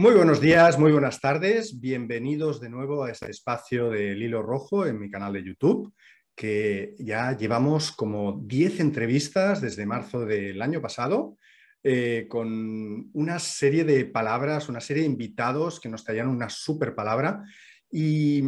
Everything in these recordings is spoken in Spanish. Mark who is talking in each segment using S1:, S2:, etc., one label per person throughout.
S1: Muy buenos días, muy buenas tardes. Bienvenidos de nuevo a este espacio del hilo rojo en mi canal de YouTube, que ya llevamos como 10 entrevistas desde marzo del año pasado, eh, con una serie de palabras, una serie de invitados que nos traían una super palabra. Y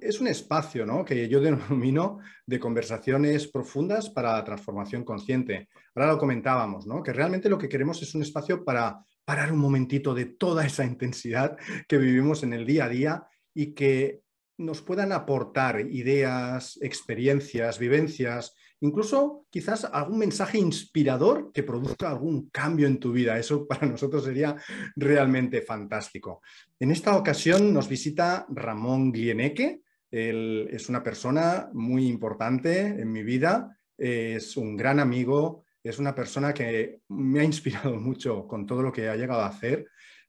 S1: es un espacio ¿no? que yo denomino de conversaciones profundas para la transformación consciente. Ahora lo comentábamos, ¿no? que realmente lo que queremos es un espacio para parar un momentito de toda esa intensidad que vivimos en el día a día y que nos puedan aportar ideas, experiencias, vivencias, incluso quizás algún mensaje inspirador que produzca algún cambio en tu vida. Eso para nosotros sería realmente fantástico. En esta ocasión nos visita Ramón Glieneque. Él es una persona muy importante en mi vida, es un gran amigo, es una persona que me ha inspirado mucho con todo lo que ha llegado a hacer,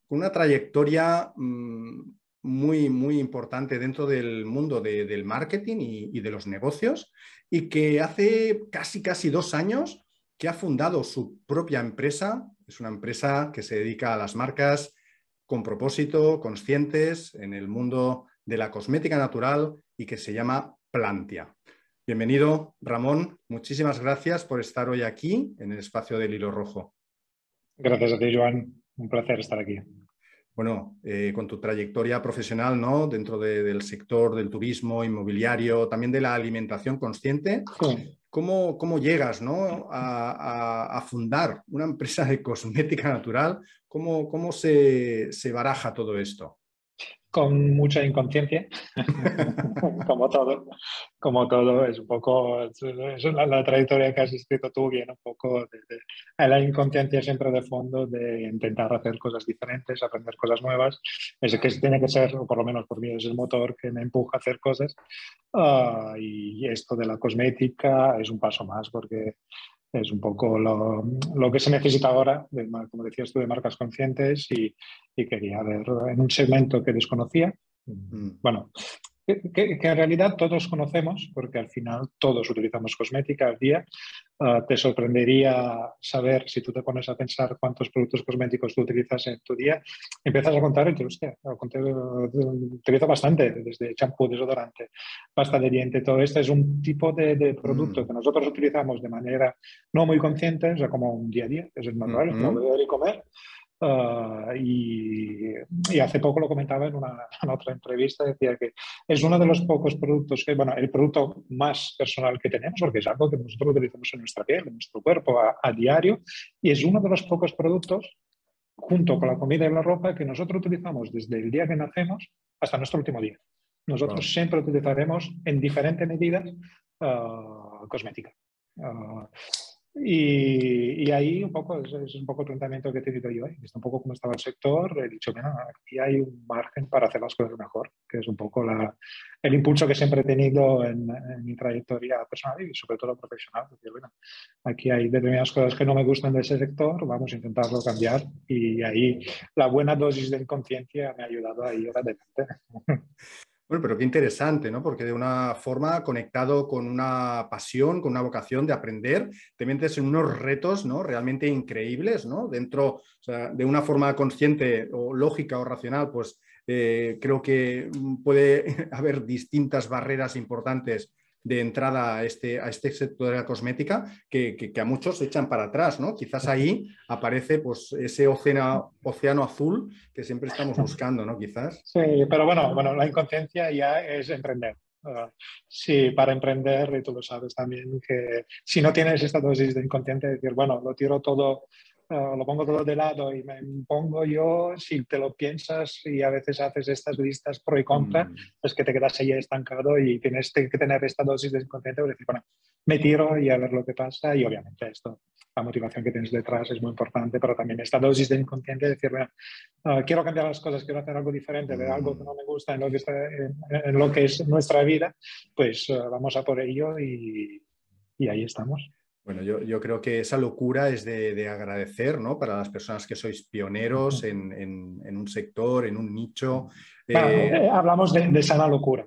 S1: con una trayectoria mm, muy, muy importante dentro del mundo del marketing y, de los negocios y que hace casi, casi dos años que ha fundado su propia empresa. Es una empresa que se dedica a las marcas con propósito, conscientes en el mundo de la cosmética natural y que se llama Plantia. Bienvenido, Ramón. Muchísimas gracias por estar hoy aquí en el espacio del hilo rojo.
S2: Gracias a ti, Joan. Un placer estar aquí.
S1: Bueno, eh, con tu trayectoria profesional ¿no? dentro del sector del turismo, inmobiliario, también de la alimentación consciente, ¿cómo, llegas ¿no? a, fundar una empresa de cosmética natural? ¿Cómo, cómo se, se baraja todo esto?
S2: Con mucha inconsciencia, como todo, como todo, es un poco, es la, trayectoria que has escrito tú viene un poco de, la inconsciencia siempre de fondo de intentar hacer cosas diferentes, aprender cosas nuevas, es que tiene que ser, o por lo menos por mí es el motor que me empuja a hacer cosas, ah, y esto de la cosmética es un paso más porque es un poco lo, lo, que se necesita ahora, de, como decías tú, de marcas conscientes y, y, quería ver en un segmento que desconocía. Mm. Bueno, que, en realidad todos conocemos, porque al final todos utilizamos cosmética al día. Ah, te sorprendería saber, si tú te pones a pensar cuántos productos cosméticos tú utilizas en tu día, empiezas a contar y te hostia, utilizo bastante, desde champú, desodorante, pasta de diente, todo esto es un tipo de, producto mm. que nosotros utilizamos de manera no muy consciente, o sea, como un día a día, es normal, como beber y comer. Ah, y, hace poco lo comentaba en, una, otra entrevista, decía que es uno de los pocos productos que, bueno, el producto más personal que tenemos, porque es algo que nosotros utilizamos en nuestra piel, en nuestro cuerpo a, diario, y es uno de los pocos productos, junto con la comida y la ropa, que nosotros utilizamos desde el día que nacemos hasta nuestro último día. Nosotros siempre utilizaremos en diferentes medidas uh, cosmética. Ah, y, ahí un poco es, un poco el planteamiento que he tenido yo. ¿eh? un poco cómo estaba el sector. He dicho, bueno, aquí hay un margen para hacer las cosas mejor, que es un poco la, el impulso que siempre he tenido en, mi trayectoria personal y sobre todo profesional. bueno, aquí hay determinadas cosas que no me gustan de ese sector, vamos a intentarlo cambiar. Y ahí la buena dosis de inconsciencia me ha ayudado a ir adelante.
S1: Bueno, pero qué interesante, ¿no? Porque de una forma conectado con una pasión, con una vocación de aprender, te metes en unos retos, ¿no? Realmente increíbles, ¿no? Dentro, de una forma consciente o lógica o racional, pues eh, creo que puede haber distintas barreras importantes de entrada a este, a este sector de la cosmética que, a muchos echan para atrás, ¿no? Quizás ahí aparece pues, ese océano, océano azul que siempre estamos buscando, ¿no? Quizás.
S2: Sí, pero bueno, bueno la inconsciencia ya es emprender. Uh, sí, para emprender, y tú lo sabes también, que si no tienes esta dosis de inconsciente, decir, bueno, lo tiro todo Ah, lo pongo todo de lado y me pongo yo, si te lo piensas y a veces haces estas listas pro y contra, mm. es que te quedas ahí estancado y tienes que tener esta dosis de inconsciente para decir, bueno, me tiro y a ver lo que pasa y obviamente esto, la motivación que tienes detrás es muy importante, pero también esta dosis de inconsciente, decir, bueno, ah, quiero cambiar las cosas, quiero hacer algo diferente, ver algo que no me gusta en lo que, está, en, lo que es nuestra vida, pues ah, vamos a por ello y, y ahí estamos.
S1: Bueno, yo, creo que esa locura es de, agradecer ¿no? para las personas que sois pioneros en, un sector, en un nicho.
S2: Eh, eh, hablamos de, sana locura.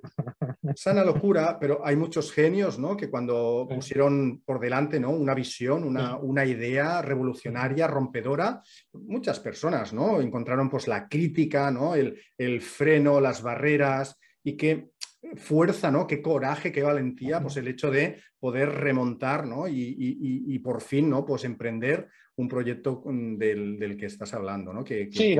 S1: sana locura, pero hay muchos genios, ¿no? Que cuando pusieron por delante, ¿no? Una visión, una, una, idea revolucionaria, rompedora, muchas personas, ¿no? Encontraron pues la crítica, ¿no? El, el freno, las barreras y qué fuerza, ¿no? Qué coraje, qué valentía, pues el hecho de poder remontar, ¿no? Y, y, y por fin, ¿no? Pues emprender un proyecto del, del que estás hablando, ¿no? Que,
S2: sí,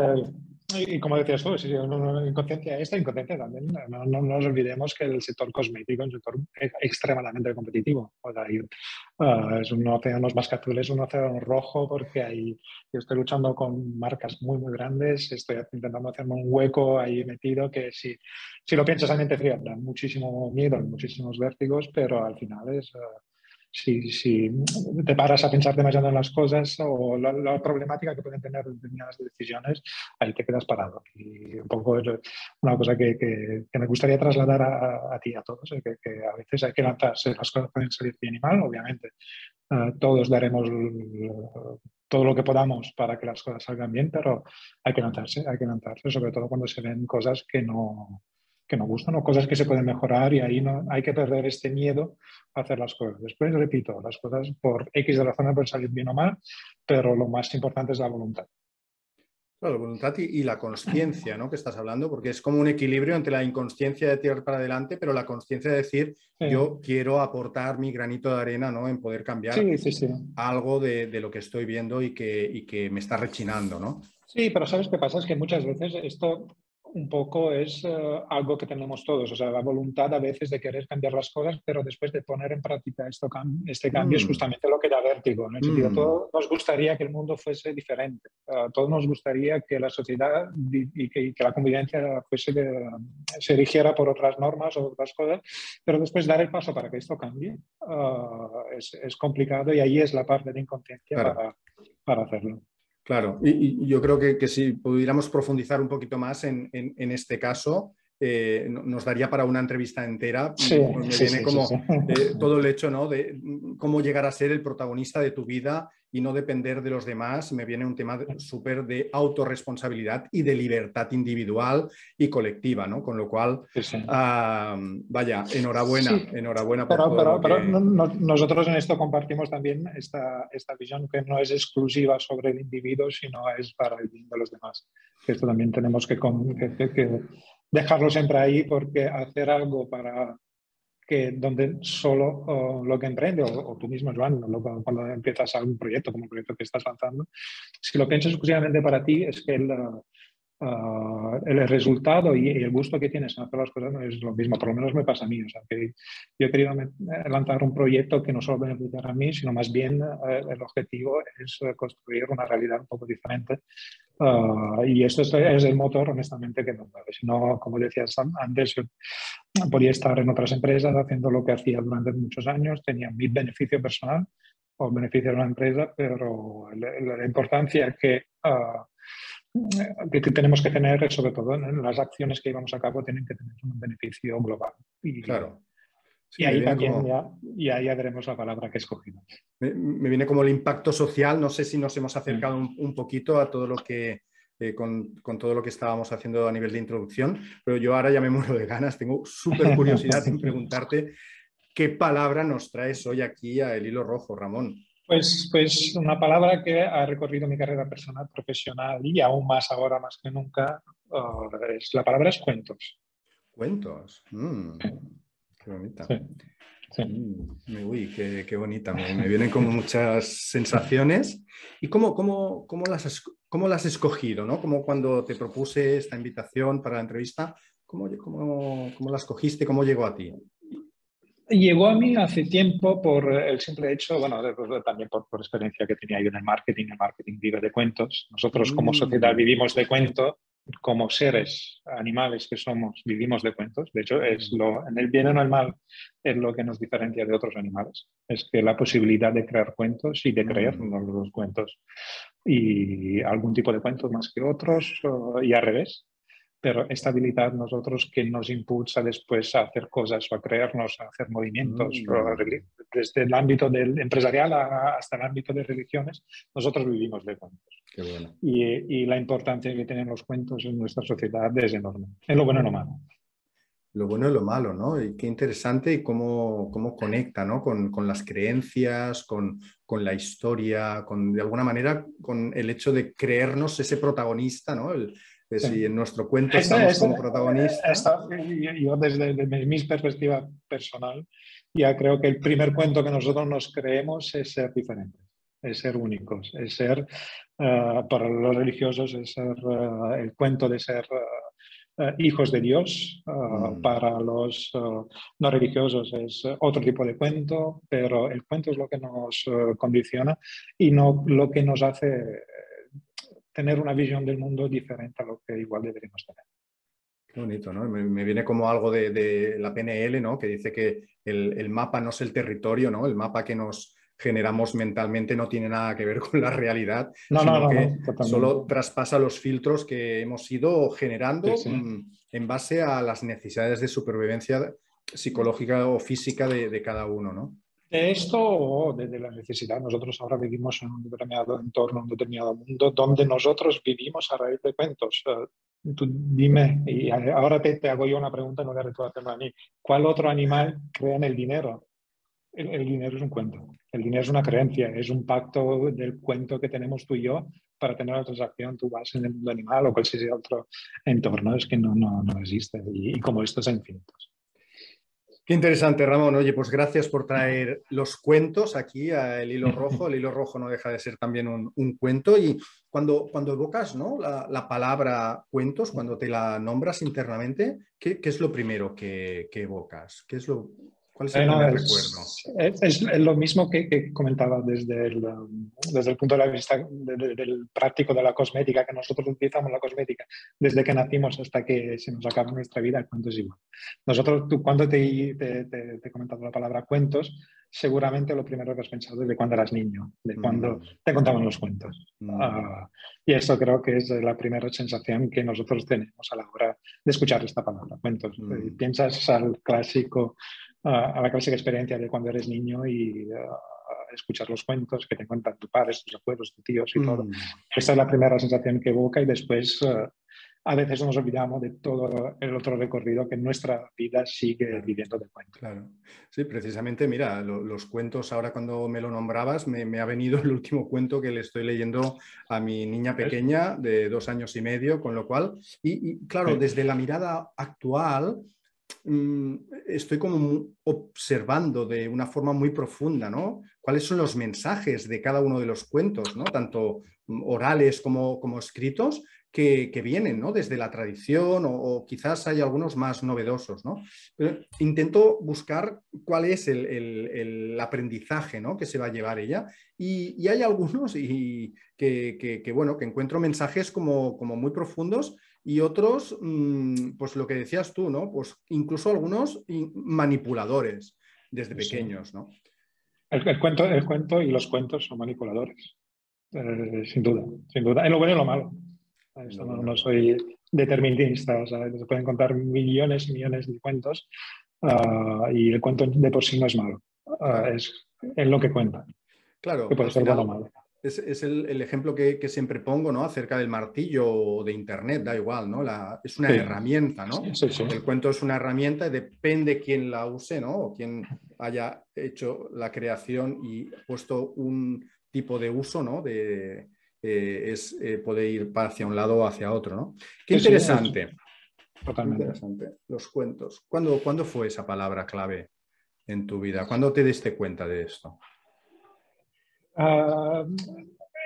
S2: y como decías tú, sí, inconsciencia esta, inconsciencia también. No, no, nos olvidemos que el sector cosmético es un sector extremadamente competitivo. O sea, uh, es un océano más que azul, es un océano rojo porque ahí yo estoy luchando con marcas muy, muy grandes, estoy intentando hacerme un hueco ahí metido que si, si lo piensas a mente fría, da muchísimo miedo, muchísimos vértigos, pero al final es... Uh, si, te paras a pensar demasiado en las cosas o la, problemática que pueden tener determinadas decisiones, ahí te quedas parado. Y un poco una cosa que, que, me gustaría trasladar a, a ti, a todos, que, que, a veces hay que lanzarse, las cosas pueden salir bien y mal, obviamente. Uh, todos daremos todo lo que podamos para que las cosas salgan bien, pero hay que lanzarse, hay que lanzarse, sobre todo cuando se ven cosas que no, que no gustan o cosas que se pueden mejorar y ahí no hay que perder este miedo a hacer las cosas. Después, repito, las cosas por X de razones pueden salir bien o mal, pero lo más importante es la voluntad.
S1: la voluntad y, la conciencia, ¿no? Que estás hablando, porque es como un equilibrio entre la inconsciencia de tirar para adelante, pero la conciencia de decir, yo quiero aportar mi granito de arena, ¿no? En poder cambiar algo de, de, lo que estoy viendo y que, y que me está rechinando, ¿no?
S2: Sí, pero ¿sabes qué pasa? Es que muchas veces esto un poco es eh, algo que tenemos todos, o sea, la voluntad a veces de querer cambiar las cosas, pero después de poner en práctica esto, este cambio es mm. justamente lo que da vértigo. En el sentido, mm. todos nos gustaría que el mundo fuese diferente, a todos nos gustaría que la sociedad y que, la convivencia fuese se rigiera por otras normas o otras cosas, pero después dar el paso para que esto cambie uh, es, es, complicado y ahí es la parte de inconsciencia para, para hacerlo.
S1: Claro, y, yo creo que, si pudiéramos profundizar un poquito más en, este caso, eh, nos daría para una entrevista entera. Sí, me viene como eh, todo el hecho ¿no? de cómo llegar a ser el protagonista de tu vida y no depender de los demás, me viene un tema súper de autorresponsabilidad y de libertad individual y colectiva, ¿no? Con lo cual, vaya, enhorabuena, enhorabuena
S2: por pero, pero, nosotros en esto compartimos también esta, esta visión que no es exclusiva sobre el individuo, sino es para el bien de los demás. Esto también tenemos que, que dejarlo siempre ahí porque hacer algo para que donde solo lo que emprende, o, tú mismo, Joan, cuando empiezas algún proyecto como el proyecto que estás lanzando, si lo piensas exclusivamente para ti, es que el, uh, el resultado y, el gusto que tienes en hacer las cosas no es lo mismo, por lo menos me pasa a mí. O sea, que yo he querido lanzar un proyecto que no solo beneficiara a mí, sino más bien uh, el objetivo es construir una realidad un poco diferente. Uh, y esto es, es, el motor, honestamente, que nos mueve. Si no, como decías antes, podía estar en otras empresas haciendo lo que hacía durante muchos años, tenía mi beneficio personal o beneficio de una empresa, pero la, la importancia que, uh, que, tenemos que tener, sobre todo en las acciones que llevamos a cabo, tienen que tener un beneficio global. Y,
S1: claro.
S2: y ahí también ya, y ahí ya veremos la palabra que he escogido.
S1: Me, me, viene como el impacto social, no sé si nos hemos acercado un, un poquito a todo lo que eh, con, todo lo que estábamos haciendo a nivel de introducción, pero yo ahora ya me muero de ganas, tengo súper curiosidad en preguntarte qué palabra nos traes hoy aquí a El Hilo Rojo, Ramón.
S2: Pues, pues una palabra que ha recorrido mi carrera personal, profesional y aún más ahora, más que nunca, uh, es, la palabra es cuentos.
S1: Cuentos. Mm, qué bonita. Mm, uy, qué, bonita. Me, vienen como muchas sensaciones. ¿Y cómo, cómo, cómo, las, cómo las has escogido? ¿no? Como cuando te propuse esta invitación para la entrevista, ¿cómo, cómo, cómo la escogiste? ¿Cómo llegó a ti?
S2: Llegó a mí hace tiempo por el simple hecho, bueno, también por, por experiencia que tenía yo en el marketing. El marketing vive de cuentos. Nosotros como mm. sociedad vivimos de cuento como seres animales que somos, vivimos de cuentos. De hecho, es lo, en el bien o en el mal es lo que nos diferencia de otros animales. Es que la posibilidad de crear cuentos y de creernos los cuentos. Y algún tipo de cuentos más que otros y al revés pero esta habilidad nosotros que nos impulsa después a hacer cosas o a creernos, a hacer movimientos, mm. desde el ámbito del empresarial hasta el ámbito de religiones, nosotros vivimos de cuentos. y, y, la importancia que tienen los cuentos en nuestra sociedad es enorme, en lo bueno y lo malo.
S1: lo bueno y lo malo, ¿no? Y qué interesante y cómo, cómo conecta, ¿no? Con, con las creencias, con, con, la historia, con, de alguna manera, con el hecho de creernos ese protagonista, ¿no? El, de si en nuestro cuento estamos como protagonistas.
S2: yo desde, desde, mi perspectiva personal, ya creo que el primer cuento que nosotros nos creemos es ser diferentes, es ser únicos, es ser, uh, para los religiosos, es ser uh, el cuento de ser... Uh, hijos de Dios. Mm. Para los no religiosos es otro tipo de cuento, pero el cuento es lo que nos condiciona y no lo que nos hace tener una visión del mundo diferente a lo que igual deberíamos tener.
S1: Qué bonito, ¿no? Me, viene como algo de, la PNL, ¿no? Que dice que el, el, mapa no es el territorio, ¿no? El mapa que nos, generamos mentalmente no tiene nada que ver con la realidad, sino que solo traspasa los filtros que hemos ido generando en base a las necesidades de supervivencia psicológica o física de, cada uno, ¿no?
S2: De esto o de, la necesidad, nosotros ahora vivimos en un determinado entorno, un determinado mundo, donde nosotros vivimos a raíz de cuentos. tú dime, y ahora te, hago yo una pregunta, no le tú a mí, ¿cuál otro animal crea en el dinero? el, dinero es un cuento. El dinero es una creencia, es un pacto del cuento que tenemos tú y yo para tener la transacción. Tú vas en el mundo animal o cualquier otro entorno, es que no, no, no existe. Y, como estos infinitos.
S1: Qué interesante, Ramón. Oye, pues gracias por traer los cuentos aquí al hilo rojo. El hilo rojo no deja de ser también un, un cuento. Y cuando, cuando evocas ¿no? la, la, palabra cuentos, cuando te la nombras internamente, ¿qué, qué es lo primero que, que evocas? ¿Qué es lo, ¿Cuál es el recuerdo?
S2: Es, lo mismo que, comentaba desde el, desde el punto de vista del práctico de la cosmética, que nosotros utilizamos la cosmética desde que nacimos hasta que se nos acaba nuestra vida, cuentos es igual. Nosotros, tú cuando te, te, te, he comentado la palabra cuentos, seguramente lo primero que has pensado es de cuando eras niño, de cuando mm. te contaban los cuentos. Mm. Ah, y eso creo que es la primera sensación que nosotros tenemos a la hora de escuchar esta palabra, cuentos. Mm. Piensas al clásico a la clásica experiencia de cuando eres niño y escuchar los cuentos que te cuentan tus padres, tus abuelos, tus tíos y todo. Mm. Esa es la primera sensación que evoca y después eh, a veces nos olvidamos de todo el otro recorrido que nuestra vida sigue viviendo de cuentos.
S1: Claro. Sí, precisamente, mira, los cuentos, ahora cuando me lo nombrabas, me, ha venido el último cuento que le estoy leyendo a mi niña pequeña de dos años y medio, con lo cual, y, claro, desde la mirada actual, estoy como observando de una forma muy profunda, ¿no? ¿Cuáles son los mensajes de cada uno de los cuentos, ¿no? Tanto orales como, como escritos, que, vienen, ¿no? Desde la tradición o, quizás hay algunos más novedosos, ¿no? intento buscar cuál es el, aprendizaje, ¿no? Que se va a llevar ella y, hay algunos y que, bueno, que encuentro mensajes como, como muy profundos y otros, mm, pues lo que decías tú, ¿no? Pues incluso algunos manipuladores desde pequeños, ¿no?
S2: El, cuento, el cuento y los cuentos son manipuladores, eh, sin duda, sin duda. En lo bueno y lo malo. no, soy determinista, o sea, se pueden contar millones y millones de cuentos ah, y el cuento de por sí no es malo, ah, es, en lo que cuenta.
S1: Claro. Que puede ser bueno o malo es, el, ejemplo que, siempre pongo, ¿no? Acerca del martillo de Internet, da igual, ¿no? La, es una herramienta, ¿no? el cuento es una herramienta y depende quién la use, ¿no? O quién haya hecho la creación y puesto un tipo de uso, ¿no? De, eh, es, eh, puede ir hacia un lado o hacia otro, ¿no? Qué interesante. Totalmente. interesante. Los cuentos. ¿Cuándo, ¿Cuándo fue esa palabra clave en tu vida? ¿Cuándo te diste cuenta de esto?
S2: Ah,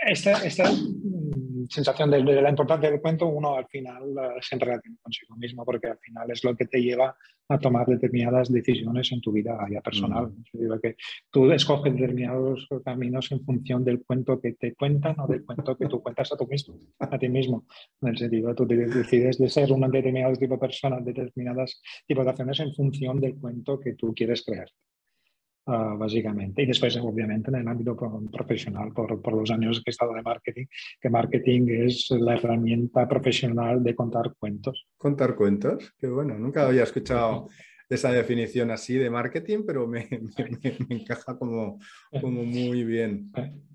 S2: esta, mm, sensación de, la importancia del cuento, uno al final uh, se relaciona consigo mismo, porque al final es lo que te lleva a tomar determinadas decisiones en tu vida ya personal. Mm. que tú escoges determinados caminos en función del cuento que te cuentan o del cuento que tú cuentas a, tú mismo, a ti mismo. En el sentido, tú decides de ser un determinado tipo de persona, determinadas tipos de acciones en función del cuento que tú quieres crear. Ah, básicamente. Y después, obviamente, en el ámbito profesional, por, por, los años que he estado de marketing, que marketing es la herramienta profesional de contar cuentos.
S1: Contar cuentos, qué bueno, nunca había escuchado esa definición así de marketing, pero me, encaja como, como muy bien.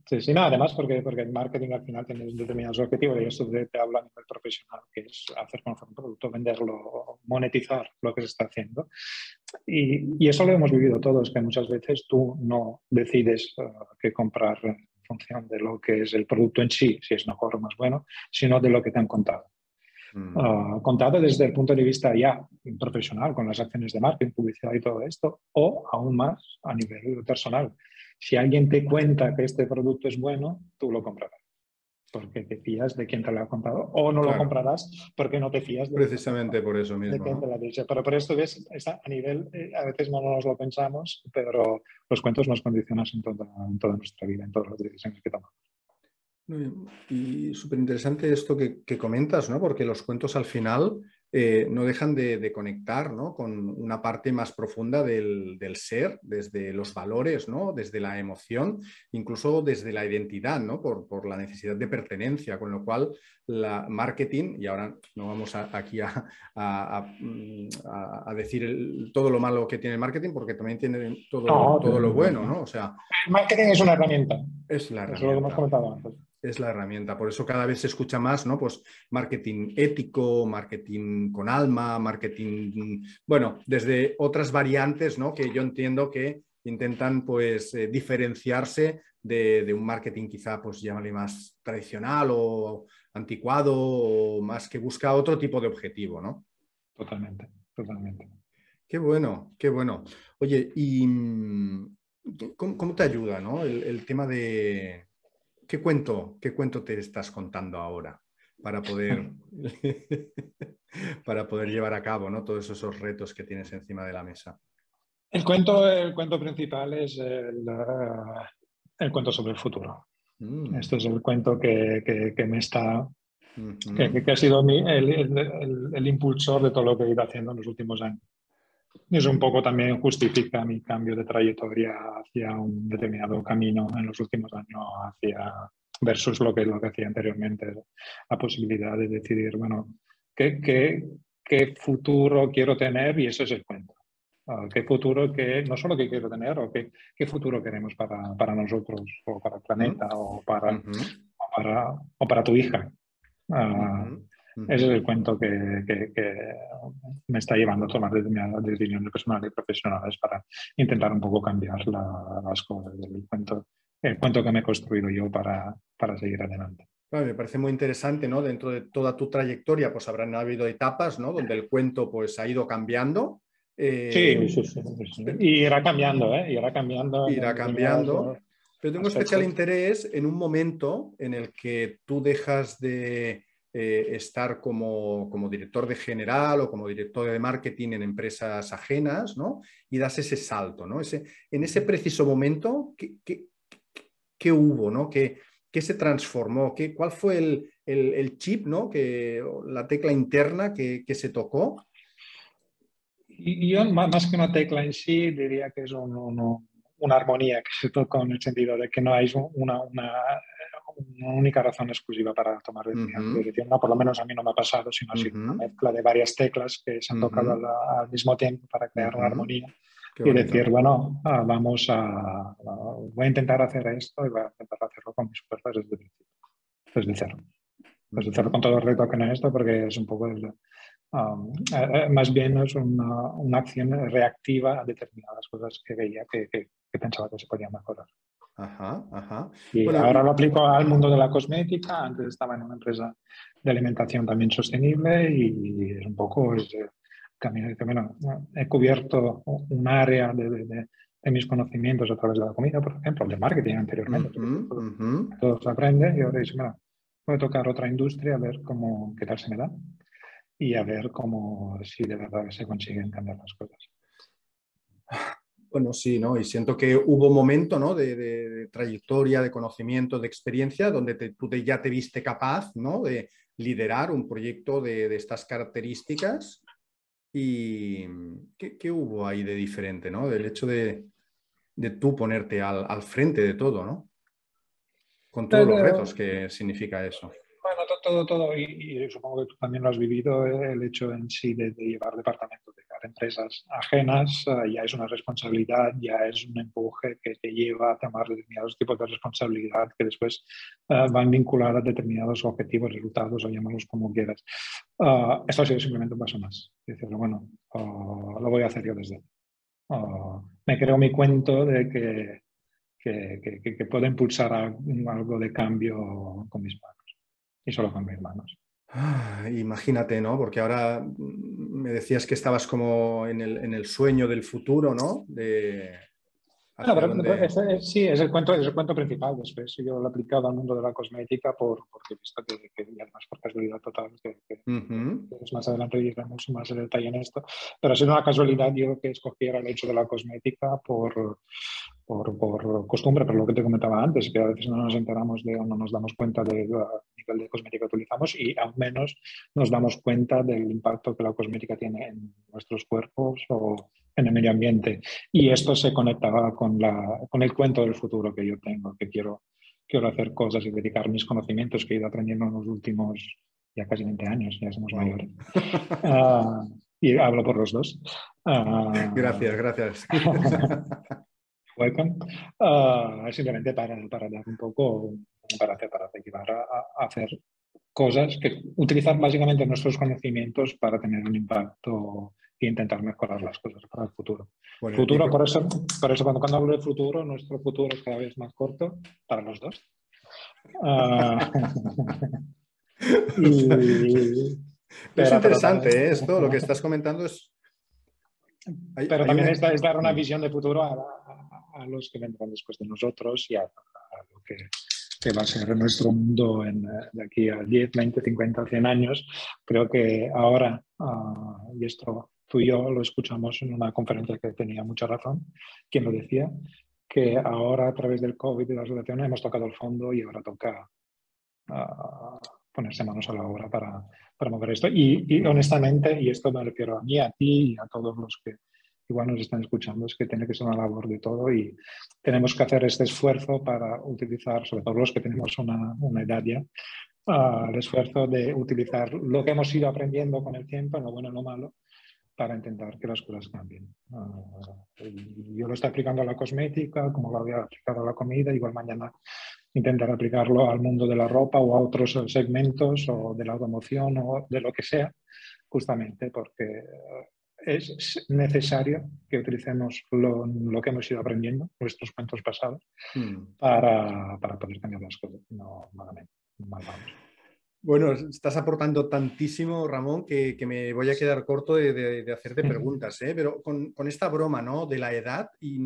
S2: Sí, sí, no, además porque, porque el marketing al final tiene determinados objetivos y esto te, te habla a nivel profesional, que es hacer conocer un producto, venderlo, monetizar lo que se está haciendo. Y, y eso lo hemos vivido todos, que muchas veces tú no decides uh, qué comprar en función de lo que es el producto en sí, si es mejor o más bueno, sino de lo que te han contado. Uh, contado desde el punto de vista ya profesional, con las acciones de marketing, publicidad y todo esto, o aún más a nivel personal. Si alguien te cuenta que este producto es bueno, tú lo comprarás. Porque te fías de quien te lo ha contado. O no lo comprarás porque no te fías
S1: de Precisamente por eso mismo.
S2: De te lo ha dicho. Pero por esto ves, a nivel, eh, a veces no nos lo pensamos, pero los cuentos nos condicionan en toda, en toda nuestra vida, en todas las decisiones que tomamos.
S1: Y súper interesante esto que, comentas, ¿no? Porque los cuentos al final eh, no dejan de, conectar ¿no? con una parte más profunda del, ser, desde los valores, ¿no? desde la emoción, incluso desde la identidad, ¿no? por, la necesidad de pertenencia, con lo cual la marketing, y ahora no vamos aquí a, a, decir todo lo malo que tiene el marketing, porque también tiene todo, todo lo bueno, ¿no? O sea,
S2: el marketing es una herramienta.
S1: Es la herramienta. Es lo que hemos comentado antes es la herramienta. Por eso cada vez se escucha más, ¿no? Pues marketing ético, marketing con alma, marketing, bueno, desde otras variantes, ¿no? Que yo entiendo que intentan, pues, eh, diferenciarse de, un marketing quizá, pues, llámale más tradicional o anticuado o más que busca otro tipo de objetivo, ¿no?
S2: Totalmente, totalmente.
S1: Qué bueno, qué bueno. Oye, ¿y cómo, te ayuda, ¿no? el tema de, ¿Qué cuento, ¿Qué cuento te estás contando ahora para poder, para poder llevar a cabo ¿no? todos esos retos que tienes encima de la mesa?
S2: El cuento, el cuento principal es el, el cuento sobre el futuro. Mm. Esto es el cuento que, que, me está, que, ha sido el, el, impulsor de todo lo que he ido haciendo en los últimos años. Eso un poco también justifica mi cambio de trayectoria hacia un determinado camino en los últimos años, hacia versus lo que, lo que hacía anteriormente, la posibilidad de decidir, bueno, ¿qué, qué, qué futuro quiero tener? Y eso es el cuento. Ah, ¿Qué futuro que, no solo qué quiero tener, o qué, qué futuro queremos para, para, nosotros, o para el planeta, o, para, o, para, o para tu hija? Uh, ese es el cuento que, me está llevando a tomar decisiones personales y profesionales para intentar un poco cambiar las cosas del cuento, el cuento que me he construido yo para, para seguir adelante.
S1: me parece muy interesante, ¿no? Dentro de toda tu trayectoria, pues habrán habido etapas, ¿no? Donde el cuento, pues, ha ido cambiando.
S2: Eh, sí, sí, sí, Y irá cambiando, ¿eh? Irá cambiando.
S1: Irá cambiando. Pero tengo especial interés en un momento en el que tú dejas de eh, estar como, director de general o como director de marketing en empresas ajenas, ¿no? Y das ese salto, ¿no? Ese, en ese preciso momento, ¿qué, hubo, ¿no? ¿Qué, se transformó? ¿Qué, ¿Cuál fue el, chip, ¿no? Que, la tecla interna que, se tocó?
S2: Y yo, más que una tecla en sí, diría que es una armonía que se tocó en el sentido de que no hay una, una única razón exclusiva para tomar decisión. No, por lo menos a mí no me ha pasado, sino así una mezcla de varias teclas que se han tocado al, mismo tiempo para crear una armonía. y decir, bueno, ah, vamos a, voy a intentar hacer esto y voy a intentar hacerlo con mis fuerzas desde el principio, desde cero. Desde cero con todo el reto que no es esto, porque es un poco um, eh, eh, más bien es una, una, acción reactiva a determinadas cosas que veía que, que, que pensaba que se podían mejorar.
S1: Ajá, ajá.
S2: Y ahora lo aplico al mundo de la cosmética. Antes estaba en una empresa de alimentación también sostenible y es un poco es, camino, bueno, he cubierto un área de, mis conocimientos a través de la comida, por ejemplo, de marketing anteriormente. Todo se aprende y ahora dice, bueno, voy a tocar otra industria a ver cómo, qué tal se me da y a ver cómo, si de verdad se consiguen cambiar las cosas.
S1: Bueno, sí, ¿no? Y siento que hubo un momento, ¿no? De, trayectoria, de conocimiento, de experiencia, donde tú ya te viste capaz, ¿no? De liderar un proyecto de, estas características. ¿Y ¿qué, hubo ahí de diferente, ¿no? Del hecho de, tú ponerte al, frente de todo, ¿no? Con todos los retos que significa eso.
S2: Bueno, todo, todo, y, supongo que tú también lo has vivido, el hecho en sí de, llevar departamentos de empresas ajenas, eh, ya es una responsabilidad, ya es un empuje que te lleva a tomar determinados tipos de responsabilidad que después eh, van vinculadas a determinados objetivos, resultados o llamarlos como quieras. esto ha sido simplemente un paso más. Decirlo, bueno, lo voy a hacer yo desde. me creo mi cuento de que, que, que, que puedo impulsar algo de cambio con mis manos y solo con mis manos.
S1: Ah, imagínate, ¿no? Porque ahora me decías que estabas como en el, en el sueño del futuro, ¿no? De,
S2: sí, es el, cuento, es el cuento principal después. Yo lo he aplicado al mundo de la cosmética por, porque he visto que, que y además por casualidad total, que, más adelante iremos más en detalle en esto, pero ha sido una casualidad yo que escogiera el hecho de la cosmética por, por, por, costumbre, pero lo que te comentaba antes, que a veces no nos enteramos de o no nos damos cuenta del nivel de cosmética que utilizamos y al menos nos damos cuenta del impacto que la cosmética tiene en nuestros cuerpos o en el medio ambiente. Y esto se conectaba con, la, con el cuento del futuro que yo tengo, que quiero, quiero hacer cosas y dedicar mis conocimientos que he ido aprendiendo en los últimos ya casi 20 años, ya somos mayores. Ah, y hablo por los dos.
S1: Uh, gracias, gracias.
S2: welcome. Uh, simplemente para, para, dar un poco, para, hacer, para llevar a, a, hacer cosas que utilizar básicamente nuestros conocimientos para tener un impacto e intentar mejorar las cosas para el futuro. futuro, por eso, por eso cuando, cuando hablo de futuro, nuestro futuro es cada vez más corto para los dos. Uh,
S1: y, es interesante ¿eh? esto, lo que estás comentando es...
S2: pero también es, dar una visión de futuro a, a, los que vendrán después de nosotros y a, lo que, que, va a ser nuestro mundo en, de aquí a 10, 20, 50, 100 años. Creo que ahora, uh, y esto tú y yo lo escuchamos en una conferencia que tenía mucha razón, quien lo decía, que ahora a través del COVID y la situación hemos tocado el fondo y ahora toca uh, ponerse manos a la obra para, para mover esto. Y, y, honestamente, y esto me refiero a mí, a ti y a todos los que igual nos están escuchando, es que tiene que ser una labor de todo y tenemos que hacer este esfuerzo para utilizar, sobre todo los que tenemos una, una edad ya, uh, el esfuerzo de utilizar lo que hemos ido aprendiendo con el tiempo, lo bueno y lo malo, para intentar que las cosas cambien. Uh, yo lo estoy aplicando a la cosmética, como lo había aplicado a la comida, igual mañana intentar aplicarlo al mundo de la ropa o a otros segmentos o de la automoción o de lo que sea, justamente porque es necesario que utilicemos lo, lo, que hemos ido aprendiendo, nuestros cuentos pasados, mm. para, para, poder cambiar las cosas. No, malamente, mal vamos.
S1: Bueno, estás aportando tantísimo, Ramón, que, que me voy a quedar corto de, de, de hacerte preguntas, ¿eh? pero con, con, esta broma ¿no? de la edad, y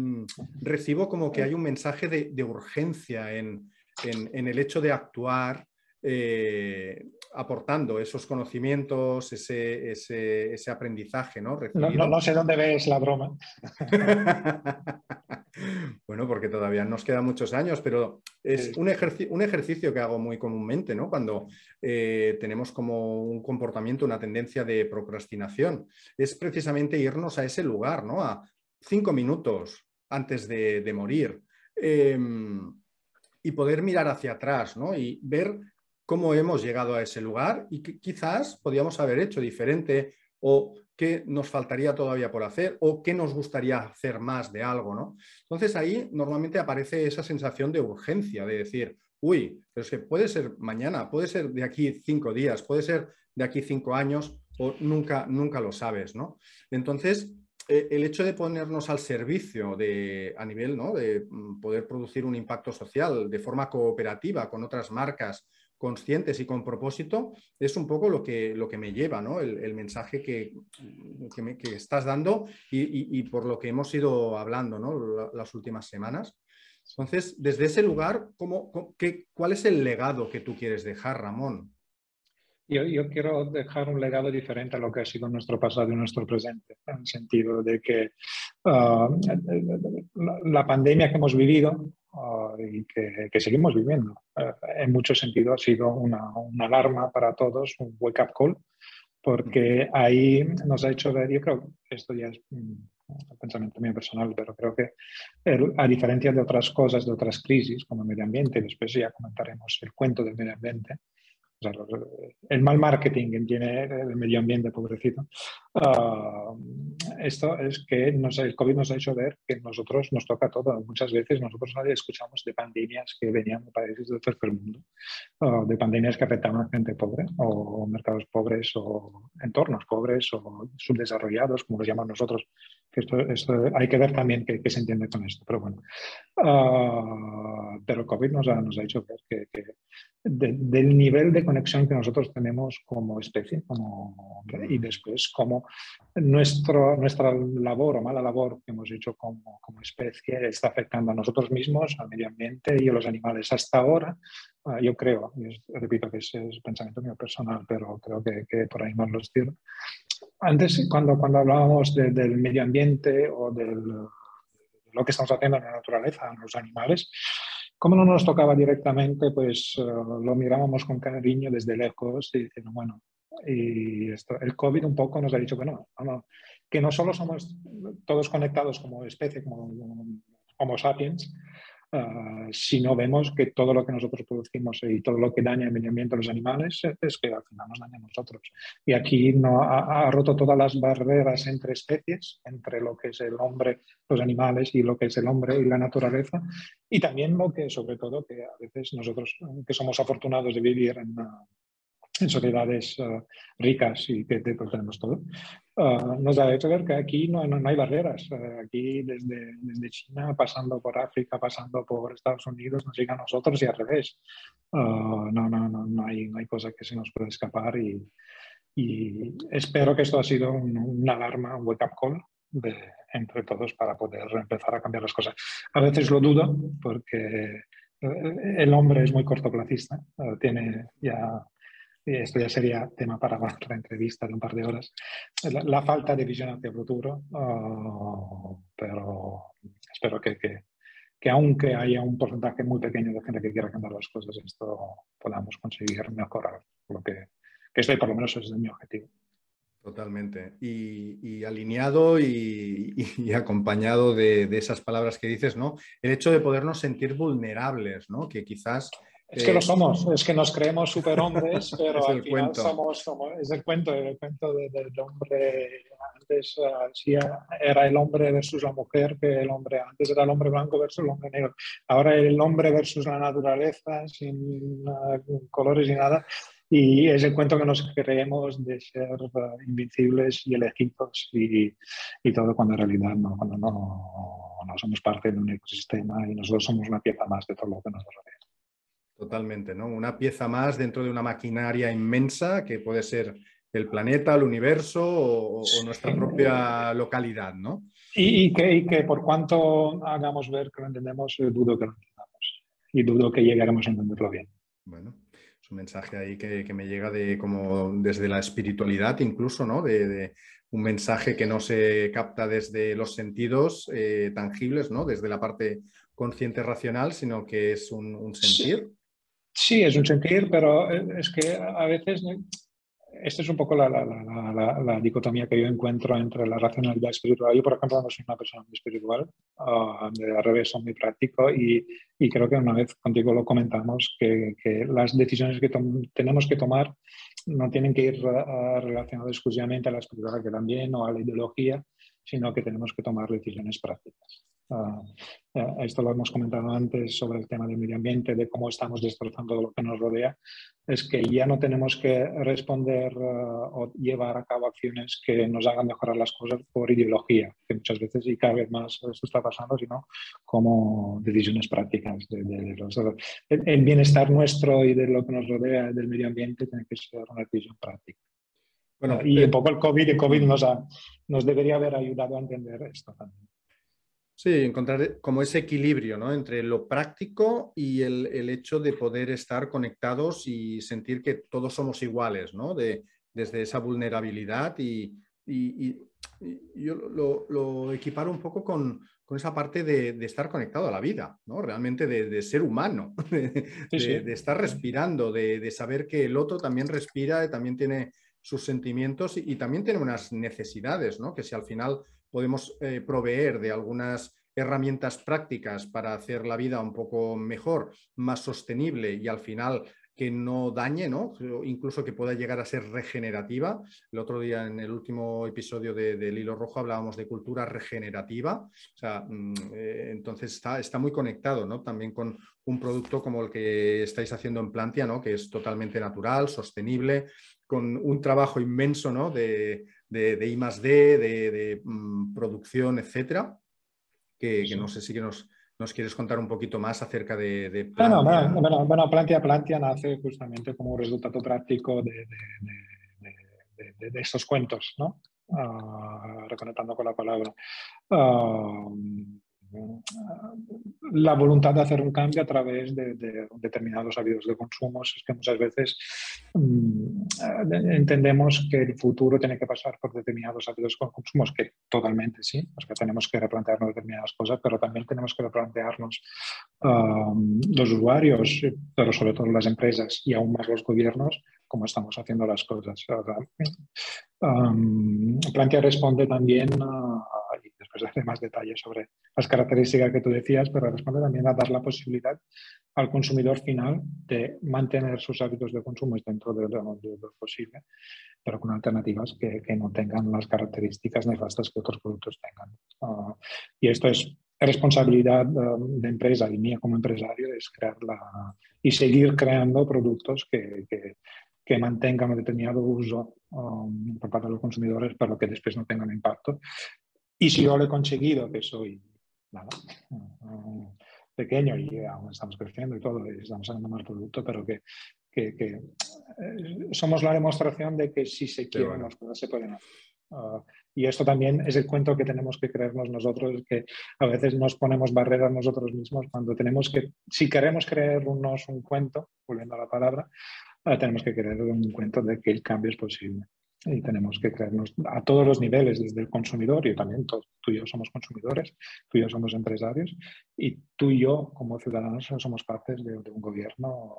S1: recibo como que hay un mensaje de, de urgencia en, en, en, el hecho de actuar eh, aportando esos conocimientos, ese, ese, ese aprendizaje, ¿no?
S2: No, no, no sé dónde ves la broma.
S1: bueno, porque todavía nos quedan muchos años, pero es un, ejerci un, ejercicio que hago muy comúnmente, ¿no? Cuando eh, tenemos como un comportamiento, una tendencia de procrastinación. Es precisamente irnos a ese lugar, ¿no? A cinco minutos antes de, de morir. Eh, y poder mirar hacia atrás, ¿no? Y ver cómo hemos llegado a ese lugar y que quizás podíamos haber hecho diferente o qué nos faltaría todavía por hacer o qué nos gustaría hacer más de algo, ¿no? Entonces ahí normalmente aparece esa sensación de urgencia, de decir, uy, pero es que puede ser mañana, puede ser de aquí cinco días, puede ser de aquí cinco años o nunca, nunca lo sabes, ¿no? Entonces, eh, el hecho de ponernos al servicio de, a nivel ¿no? de mm, poder producir un impacto social de forma cooperativa con otras marcas conscientes y con propósito, es un poco lo que, lo que me lleva, ¿no? el, mensaje que, que, estás dando y, y, por lo que hemos ido hablando ¿no? las últimas semanas. Entonces, desde ese lugar, ¿cómo, qué, ¿cuál es el legado que tú quieres dejar, Ramón?
S2: Yo, yo, quiero dejar un legado diferente a lo que ha sido nuestro pasado y nuestro presente, en el sentido de que uh, la, pandemia que hemos vivido uh, y que, que, seguimos viviendo. Uh, en muchos sentidos ha sido una, una, alarma para todos, un wake-up call, porque ahí nos ha hecho ver, yo creo, esto ya es un pensamiento mío personal, pero creo que a diferencia de otras cosas, de otras crisis como el medio ambiente, después ya comentaremos el cuento del medio ambiente, o sea, el mal marketing que tiene el medio ambiente, pobrecito, uh, esto es que nos, el COVID nos ha hecho ver que nosotros nos toca todo. Muchas veces nosotros escuchamos de pandemias que venían de países del tercer mundo, o de pandemias que afectaban a gente pobre, o mercados pobres, o entornos pobres, o subdesarrollados, como los llamamos nosotros. Que esto, esto hay que ver también qué, se entiende con esto, pero bueno. Uh, pero COVID nos ha, nos ha hecho ver que, que del nivel de conexión que nosotros tenemos como especie como, y después como nuestro, nuestra labor o mala labor que hemos hecho como, como, especie está afectando a nosotros mismos, al medio ambiente y a los animales. Hasta ahora, uh, yo creo, y repito que ese es pensamiento mío personal, pero creo que, que por ahí más los tiro. Antes, cuando, cuando hablábamos de, del medio ambiente o de lo que estamos haciendo en la naturaleza, en los animales, como no nos tocaba directamente, pues eh, lo mirábamos con cariño desde lejos y diciendo, bueno, y esto, el COVID un poco nos ha dicho que no, no, que no solo somos todos conectados como especie, como Homo sapiens, Ah, si no vemos que todo lo que nosotros producimos y todo lo que daña el medio ambiente a los animales es que al final nos daña a nosotros. Y aquí no, ha, roto todas las barreras entre especies, entre lo que es el hombre, los animales y lo que es el hombre y la naturaleza. Y también lo que, sobre todo, que a veces nosotros que somos afortunados de vivir en, en sociedades uh, ricas y que, pues, tenemos todo, uh, nos ha hecho ver que aquí no, no, no hay barreras. Uh, aquí desde, desde, China, pasando por África, pasando por Estados Unidos, nos llega a nosotros y al revés. no, no, no, no, hay, no hay cosa que se nos pueda escapar y, y espero que esto ha sido un, una alarma, un wake-up call de, entre todos para poder empezar a cambiar las cosas. A veces lo dudo porque el hombre es muy cortoplacista, tiene ya esto ya sería tema para otra entrevista de un par de horas, la, falta de visión hacia el futuro, oh, pero espero que, que, que, aunque haya un porcentaje muy pequeño de gente que quiera cambiar las cosas, esto podamos conseguir mejorar lo que, que esto por lo menos es mi objetivo.
S1: Totalmente. Y, alineado y, y acompañado de, de, esas palabras que dices, ¿no? El hecho de podernos sentir vulnerables, ¿no? Que quizás
S2: es que lo somos, es que nos creemos superhombres, pero al final somos, somos, es el cuento, el cuento del hombre, antes uh, era el hombre versus la mujer, que el hombre, antes era el hombre blanco versus el hombre negro, ahora el hombre versus la naturaleza, sin uh, colores ni nada, y es el cuento que nos creemos de ser uh, invencibles y elegidos y, y, todo cuando en realidad no, cuando no, no somos parte de un ecosistema y nosotros somos una pieza más de todo lo que nos rodea.
S1: Totalmente, ¿no? Una pieza más dentro de una maquinaria inmensa que puede ser el planeta, el universo o, nuestra propia localidad, ¿no?
S2: Y, que, que, por cuanto hagamos ver que lo entendemos, eh, dudo que lo entendamos y dudo que llegaremos a entenderlo bien.
S1: Bueno, es un mensaje ahí que, me llega de como desde la espiritualidad incluso, ¿no? De, un mensaje que no se capta desde los sentidos eh, tangibles, ¿no? Desde la parte consciente racional, sino que es un, sentir.
S2: Sí, es un sentir, pero es que a veces, esta es un poco la, la, la, la, dicotomía que yo encuentro entre la racionalidad espiritual. Yo, por ejemplo, no soy una persona muy espiritual, uh, al revés, soy muy práctico y, y, creo que una vez contigo lo comentamos, que, que las decisiones que tenemos que tomar no tienen que ir uh, relacionadas exclusivamente a la espiritualidad, que también, o a la ideología, sino que tenemos que tomar decisiones prácticas. Uh, esto lo hemos comentado antes sobre el tema del medio ambiente, de cómo estamos destrozando lo que nos rodea, es que ya no tenemos que responder uh, o llevar a cabo acciones que nos hagan mejorar las cosas por ideología, que muchas veces y cada vez más esto está pasando, sino como decisiones prácticas. De, de, los, el, el, bienestar nuestro y de lo que nos rodea del medio ambiente tiene que ser una decisión práctica. Bueno, y un poco el COVID, el COVID nos, ha, nos debería haber ayudado a entender esto también.
S1: Sí, encontrar como ese equilibrio ¿no? entre lo práctico y el, el, hecho de poder estar conectados y sentir que todos somos iguales, ¿no? de, desde esa vulnerabilidad y, y, y, yo lo, lo, equiparo un poco con, con esa parte de, de, estar conectado a la vida, ¿no? realmente de, de ser humano, de, sí, sí. de, estar respirando, de, saber que el otro también respira también tiene sus sentimientos y, y también tiene unas necesidades, ¿no? que si al final podemos eh, proveer de algunas herramientas prácticas para hacer la vida un poco mejor, más sostenible y al final que no dañe, ¿no? incluso que pueda llegar a ser regenerativa. El otro día, en el último episodio de, del Hilo Rojo, hablábamos de cultura regenerativa. O sea, mm, eh, entonces está, está muy conectado ¿no? también con un producto como el que estáis haciendo en Plantia, ¿no? que es totalmente natural, sostenible, con un trabajo inmenso ¿no? de, de, I más D, de, mm, producción, etcétera, que, que no sé si que nos ¿Nos quieres contar un poquito más acerca de, de
S2: Plantia? Bueno, bueno, bueno, Plantia, Plantia nace justamente como un resultado práctico de, de estos cuentos, ¿no? Uh, reconectando con la palabra. Uh, la voluntad de hacer un cambio a través de, determinados hábitos de consumo. Es que muchas veces mm, entendemos que el futuro tiene que pasar por determinados hábitos de consumo, que totalmente sí, que tenemos que replantearnos determinadas cosas, pero también tenemos que replantearnos um, los usuarios, pero sobre todo las empresas y aún más los gobiernos, cómo estamos haciendo las cosas. Um, Plantea responde también a después hace más detalles sobre las características que tú decías, pero responde también a dar la posibilidad al consumidor final de mantener sus hábitos de consumo dentro de lo, posible, pero con alternativas que, que, no tengan las características nefastas que otros productos tengan. Ah, y esto es responsabilidad ah, de empresa y mía como empresario es crearla y seguir creando productos que, que, que mantengan un determinado uso um, por parte de los consumidores, pero que después no tengan impacto y si yo lo he conseguido, que soy nada, pequeño y aún estamos creciendo y todo, y estamos sacando más producto, pero que, que, eh, somos la demostración de que si se quieren las cosas se pueden hacer. Ah, y esto también es el cuento que tenemos que creernos nosotros, que a veces nos ponemos barreras nosotros mismos cuando tenemos que, si queremos creernos un cuento, volviendo a la palabra, ah, tenemos que creer un cuento de que el cambio es posible y tenemos que creernos a todos los niveles, desde el consumidor, y también tú y yo somos consumidores, tú y yo somos empresarios, y tú y yo como ciudadanos somos partes de, un gobierno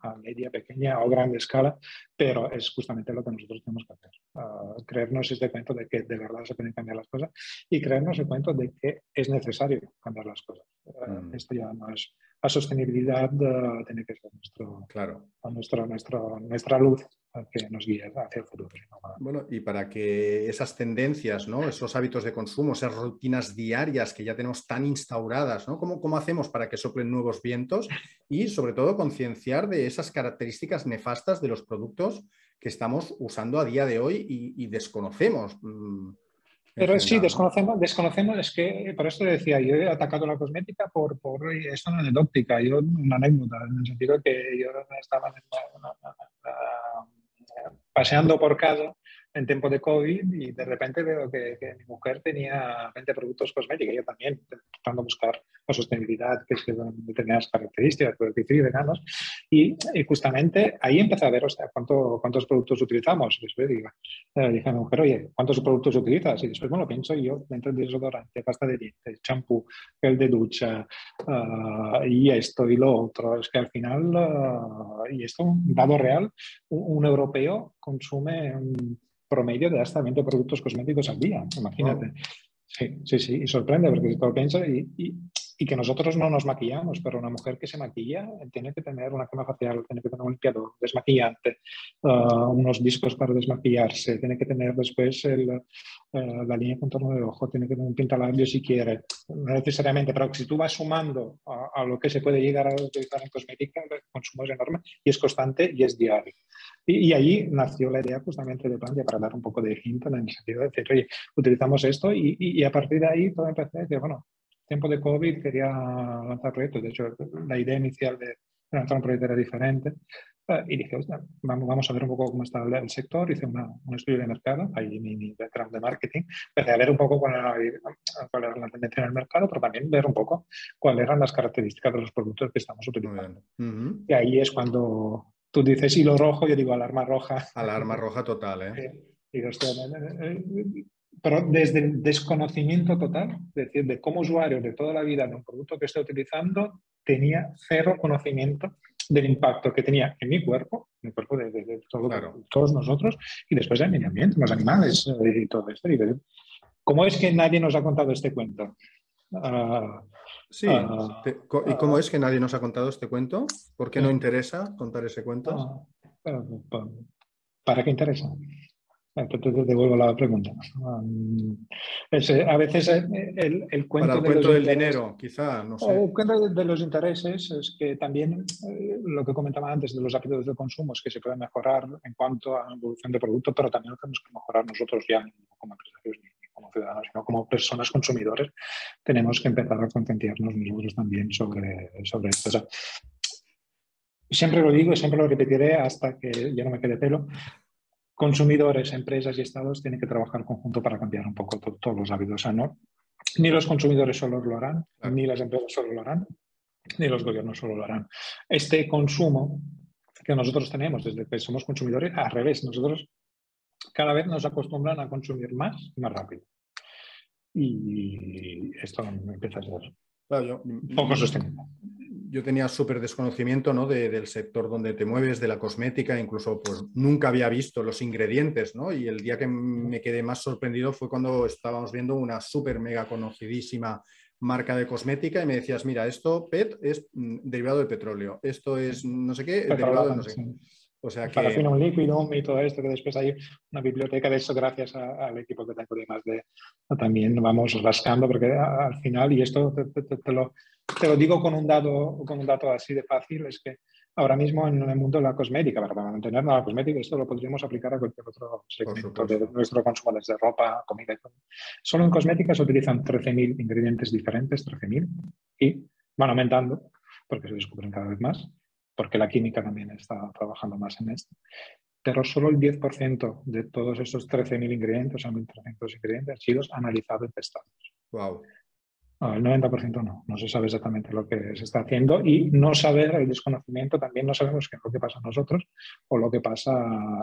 S2: a media, pequeña o grande escala, pero es justamente lo que nosotros tenemos que hacer. Uh, creernos este cuento de que de verdad se pueden cambiar las cosas y creernos el cuento de que es necesario cambiar las cosas. Uh, Esto ya no es la sostenibilidad uh, tiene que ser nuestro,
S1: claro.
S2: nuestro, nuestro, nuestra luz que nos guíe hacia el futuro.
S1: Bueno, y para que esas tendencias, ¿no? esos hábitos de consumo, esas rutinas diarias que ya tenemos tan instauradas, ¿no? ¿Cómo, ¿Cómo, hacemos para que soplen nuevos vientos? Y sobre todo concienciar de esas características nefastas de los productos que estamos usando a día de hoy y, desconocemos. Mm,
S2: Pero sí, desconocemos, desconocemos, es que por esto decía, yo he atacado la cosmética por, por esto no es anecdótica, yo una anécdota, en el sentido que yo estaba en paseando por casa en tiempo de COVID y de repente veo que, mi mujer tenía 20 productos cosméticos, yo también, de buscar la sostenibilidad, que es que determinadas características, y veganos, y, y, justamente ahí empecé a ver, o sea, cuánto, cuántos productos utilizamos. Después digo, eh, dije a mi mujer, oye, ¿cuántos productos utilizas? Y después, bueno, pienso yo, dentro del desodorante, pasta de dientes, champú, gel de ducha, uh, y esto y lo otro, es que al final, uh, y esto, un dado real, un, un europeo consume promedio de hasta 20 productos cosméticos al día, imagínate. Sí, sí, sí, y sorprende porque si todo piensa y, y, y, que nosotros no nos maquillamos, pero una mujer que se maquilla tiene que tener una crema facial, tiene que tener un limpiador, desmaquillante, uh, unos discos para desmaquillarse, tiene que tener después el, uh, la línea de contorno de ojo, tiene que tener un pintalabio si quiere, no necesariamente, pero si tú vas sumando a, a lo que se puede llegar a utilizar en cosmética, el consumo es enorme y es constante y es diario. Y, y ahí nació la idea justamente de Plantia para dar un poco de hint en el sentido de decir, oye, utilizamos esto y, y, y a partir de ahí todo empecé a decir, bueno, tiempo de COVID quería lanzar proyectos, de hecho la idea inicial de lanzar un proyecto era diferente y dije, vamos, vamos a ver un poco cómo está el, sector, hice una, un estudio de mercado, ahí mi, mi, background de marketing, empecé a ver un poco cuál era, cuál era, la tendencia en el mercado, pero también ver un poco cuáles eran las características de los productos que estamos utilizando. Uh -huh. Y ahí es cuando tú dices hilo rojo, yo digo alarma roja.
S1: Alarma roja total, ¿eh?
S2: Y, pero desde el desconocimiento total, es decir, de cómo usuario de toda la vida de un producto que estoy utilizando, tenía cero conocimiento del impacto que tenía en mi cuerpo, en el cuerpo de, de, de, todo, claro. de todos nosotros, y después en el medio ambiente, los animales y todo esto. Y ¿Cómo es que nadie nos ha contado este cuento? Ah,
S1: sí. Ah, ¿Y cómo es que nadie nos ha contado este cuento? ¿Por qué no interesa contar ese cuento?
S2: ¿Para qué interesa? Te, devuelvo la pregunta. a veces el, el cuento,
S1: Para el cuento del dinero, quizá, no sé.
S2: El cuento de, los intereses es que también eh, lo que comentaba antes de los hábitos de consumo es que se puede mejorar en cuanto a la evolución de producto, pero también lo tenemos que mejorar nosotros ya como empresarios ciudadanos, sino como personas consumidores. Tenemos que empezar a concienciarnos nosotros también sobre, sobre esto. siempre lo digo y siempre lo repetiré hasta que ya no me quede pelo consumidores, empresas y estados tienen que trabajar conjunto para cambiar un poco todos los hábitos. O sea, no, ni los consumidores solo lo harán, ni las empresas solo lo harán, ni los gobiernos solo lo harán. Este consumo que nosotros tenemos desde que somos consumidores, al revés, nosotros cada vez nos acostumbran a consumir más y más rápido. Y esto empieza a ser poco sostenible
S1: yo tenía súper desconocimiento ¿no? del sector donde te mueves, de la cosmética, incluso pues nunca había visto los ingredientes, ¿no? Y el día que me quedé más sorprendido fue cuando estábamos viendo una súper mega conocidísima marca de cosmética y me decías, mira, esto PET es mm, derivado de petróleo, esto es no sé qué, derivado de no sé qué.
S2: O sea que... un líquido y todo esto, que después hay una biblioteca de eso gracias al equipo que tengo de más de... También vamos rascando porque al final, y esto te, lo, te lo digo con un, dato, con un dato así de fácil, es que ahora mismo en el mundo de la cosmética, para mantener la cosmética, esto lo podríamos aplicar a cualquier otro segmento de nuestro consumo, desde ropa, comida y todo. Solo en cosmética se utilizan 13.000 ingredientes diferentes, 13.000, y van aumentando porque se descubren cada vez más porque la química también está trabajando más en esto. Pero solo el 10% de todos esos 13.000 ingredientes, o 1.300 ingredientes, han sido analizados y testados.
S1: Wow.
S2: el 90% no, no se sabe exactamente lo que se está haciendo y no saber el desconocimiento también no sabemos qué es lo que pasa a nosotros o lo que pasa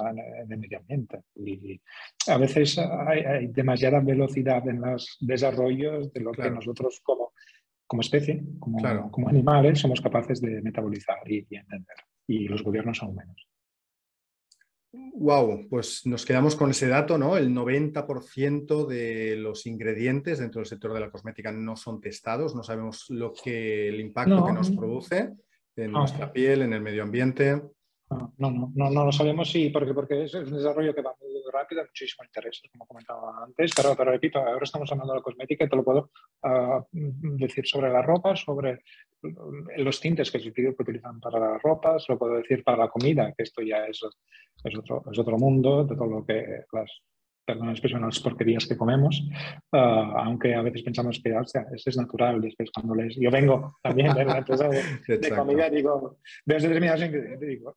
S2: en el medio ambiente. Y a veces hay, demasiada velocidad en los desarrollos de lo que nosotros como como especie, como, como animales, somos capaces de metabolizar y, entender. Y los gobiernos aún menos.
S1: Wow, pues nos quedamos con ese dato, ¿no? El 90% de los ingredientes dentro del sector de la cosmética no son testados, no sabemos lo que el impacto que nos produce en nuestra piel, en el medio ambiente.
S2: No, no, no, no, lo sabemos, sí, porque, porque es un desarrollo que va muy rápido, muchísimo interés, como comentaba antes, pero, pero repito, ahora estamos hablando de la cosmética y te lo puedo ah, decir sobre la ropa, sobre los tintes que se utilizan para las ropas, lo puedo decir para la comida, que esto ya es, es, otro, es otro mundo de todo lo que las perdón la expresión, las porquerías que comemos, ah, aunque a veces pensamos que o sea, eso es natural, después cuando les... Yo vengo también de la empresa de, de comida, digo, desde determinados ingredientes, digo,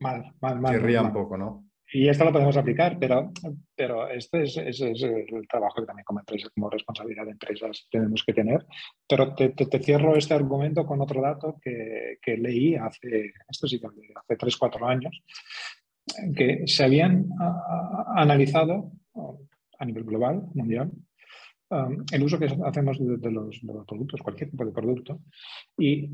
S2: mal, mal, mal.
S1: ría un poco, ¿no?
S2: Y esto lo podemos aplicar, pero, pero este es, es, el trabajo que también como empresa, como responsabilidad de empresas tenemos que tener. Pero te, te, cierro este argumento con otro dato que, que leí hace, esto sí hace 3, 4 años, que se habían analizado a nivel global, mundial, um, el uso que hacemos de, los, de los productos, cualquier tipo de producto, y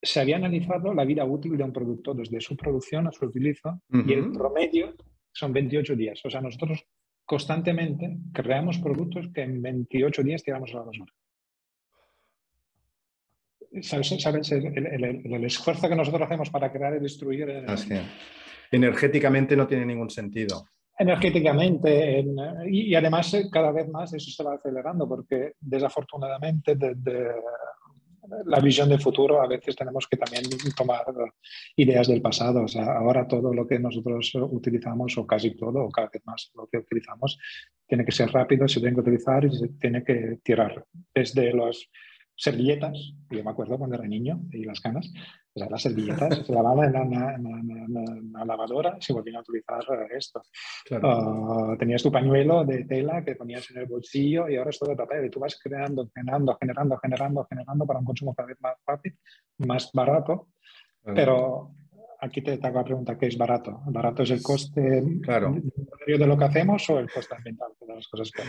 S2: se había analizado la vida útil de un producto desde su producción a su utilizo y el promedio son 28 días. O sea, nosotros constantemente creamos productos que en 28 días tiramos a la basura. ¿Sabes, el, esfuerzo que nosotros hacemos para crear y destruir?
S1: Energéticamente no tiene ningún sentido.
S2: Energéticamente, y, además eh, cada vez más eso se va acelerando porque desafortunadamente desde la visión del futuro, a veces tenemos que también tomar ideas del pasado. Ahora todo lo que nosotros utilizamos, o casi todo, o cada vez más lo que utilizamos, tiene que ser rápido, se tiene que utilizar y se tiene que tirar desde los servilletas, yo me acuerdo cuando era niño y las canas, las servilletas se lavaban en la, lavadora y se volvían a utilizar esto. Ah, tenías tu pañuelo de tela que ponías en el bolsillo y ahora es todo de papel y tú vas creando, generando, generando, generando, generando para un consumo cada vez más fácil, más barato, pero aquí te, hago la pregunta, ¿qué es barato? ¿Barato es el coste
S1: claro.
S2: de lo que hacemos o el coste ambiental de las cosas que?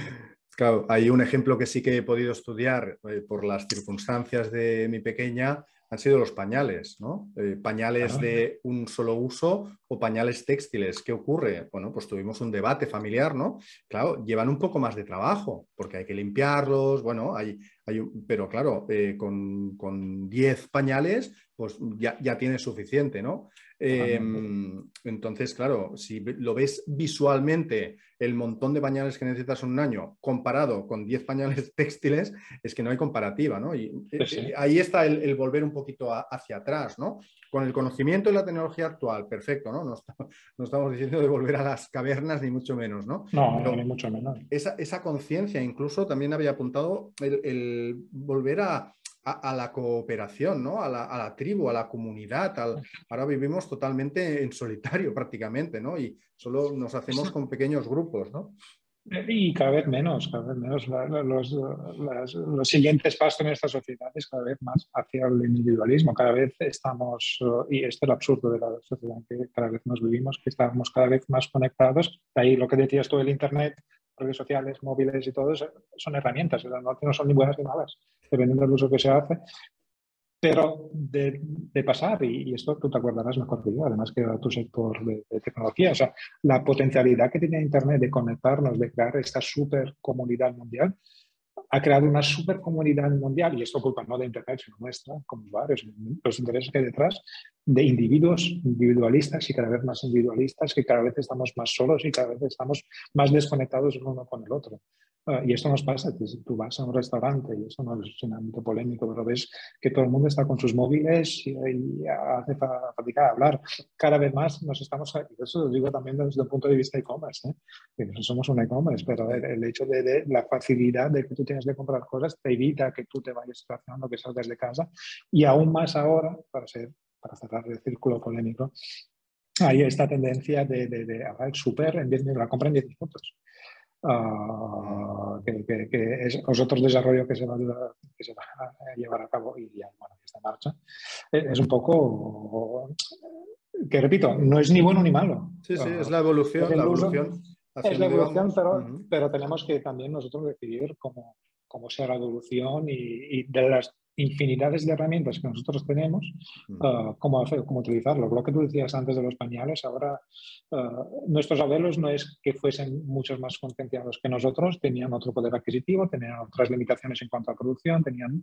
S1: Claro, hay un ejemplo que sí que he podido estudiar eh, por las circunstancias de mi pequeña, han sido los pañales, ¿no? Eh, pañales de un solo uso o pañales textiles. ¿Qué ocurre? Bueno, pues tuvimos un debate familiar, ¿no? Claro, llevan un poco más de trabajo porque hay que limpiarlos, bueno, hay, hay pero claro, eh, con 10 pañales, pues ya, ya tienes suficiente, ¿no? Em, entonces, claro, si lo ves visualmente, el montón de pañales que necesitas en un año comparado con 10 pañales textiles, es que no hay comparativa, ¿no? Y eh, eh, ahí está el, volver un poquito hacia atrás, ¿no? Con el conocimiento y la tecnología actual, perfecto, ¿no? No, estamos diciendo de volver a las cavernas, ni mucho menos, ¿no?
S2: No, ni mucho menos.
S1: Esa, conciencia, incluso también había apuntado el volver a, a, la cooperación, ¿no? a, la, tribu, a la comunidad. Ahora vivimos totalmente en solitario prácticamente, ¿no? Y solo nos hacemos con pequeños grupos, ¿no?
S2: Y cada vez menos, cada vez menos. Los, los, siguientes pasos en esta sociedad es cada vez más hacia el individualismo. Cada vez estamos, y esto es lo absurdo de la sociedad en que cada vez nos vivimos, que estamos cada vez más conectados. ahí lo que decías tú del Internet, redes sociales, móviles y todo, son herramientas, no, son ni buenas ni malas, dependiendo del uso que se hace. Pero de, pasar, y, esto tú te acordarás mejor que yo, además que tu sector de, de, tecnología, o sea, la potencialidad que tiene Internet de conectarnos, de crear esta super comunidad mundial, ha creado una super comunidad mundial, y esto culpa no de Internet, sino nuestra, como usuarios, los intereses que hay detrás, de individuos individualistas y cada vez más individualistas, que cada vez estamos más solos y cada vez estamos más desconectados uno con el otro. Ah, y esto nos pasa, tú vas a un restaurante, y esto no es un ámbito polémico, pero ves que todo el mundo está con sus móviles y, hace falta hablar. Cada vez más nos estamos, y eso lo digo también desde el punto de vista e-commerce, ¿eh? que no somos un e-commerce, pero el, hecho de, la facilidad de que tú tienes que comprar cosas te evita que tú te vayas estacionando, que salgas de casa, y aún más ahora, para ser para cerrar el círculo polémico, hay esta tendencia de, de, de super en 10 minutos, la compra en 10 minutos. Uh, que, que, que, es, otro desarrollo que se, va, que se va a llevar a cabo y ya, bueno, está en marcha. Es, es un poco que repito, no es ni bueno ni malo.
S1: Sí, sí, es la evolución. La evolución
S2: es la evolución, pero, uh -huh. pero, tenemos que también nosotros decidir cómo, cómo sea la evolución y, y de las infinidades de herramientas que nosotros tenemos, uh, cómo, hacer, cómo utilizarlo. Lo que tú decías antes de los pañales, ahora uh, nuestros abuelos no es que fuesen muchos más concienciados que nosotros, tenían otro poder adquisitivo, tenían otras limitaciones en cuanto a producción, tenían